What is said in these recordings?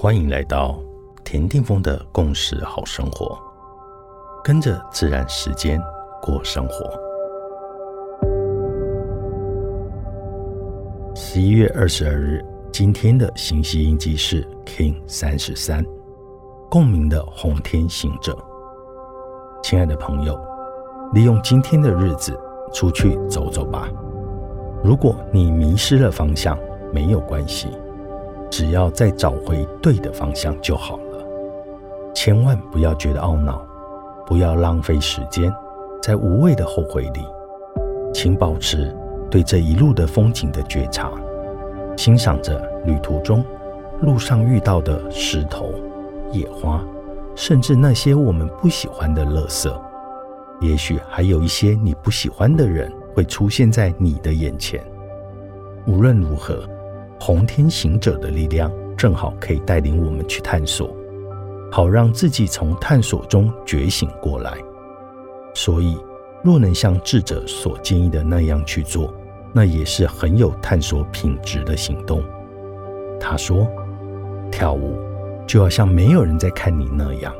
欢迎来到田定峰的共识好生活，跟着自然时间过生活。十一月二十二日，今天的星系印记是 King 三十三，共鸣的红天行者。亲爱的朋友，利用今天的日子出去走走吧。如果你迷失了方向，没有关系。只要再找回对的方向就好了，千万不要觉得懊恼，不要浪费时间在无谓的后悔里，请保持对这一路的风景的觉察，欣赏着旅途中路上遇到的石头、野花，甚至那些我们不喜欢的垃圾，也许还有一些你不喜欢的人会出现在你的眼前。无论如何。红天行者的力量正好可以带领我们去探索，好让自己从探索中觉醒过来。所以，若能像智者所建议的那样去做，那也是很有探索品质的行动。他说：“跳舞就要像没有人在看你那样；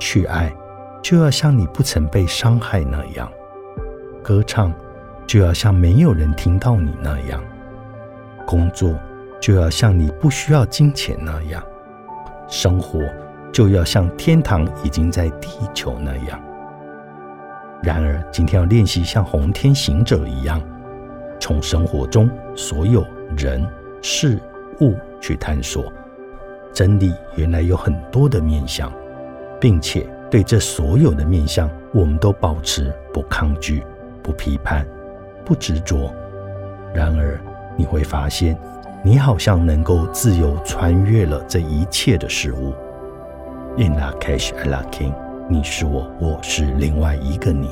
去爱就要像你不曾被伤害那样；歌唱就要像没有人听到你那样。”工作就要像你不需要金钱那样，生活就要像天堂已经在地球那样。然而，今天要练习像红天行者一样，从生活中所有人事物去探索真理。原来有很多的面相，并且对这所有的面相，我们都保持不抗拒、不批判、不执着。然而，你会发现，你好像能够自由穿越了这一切的事物。In la Cash, I la king，你是我，我是另外一个你。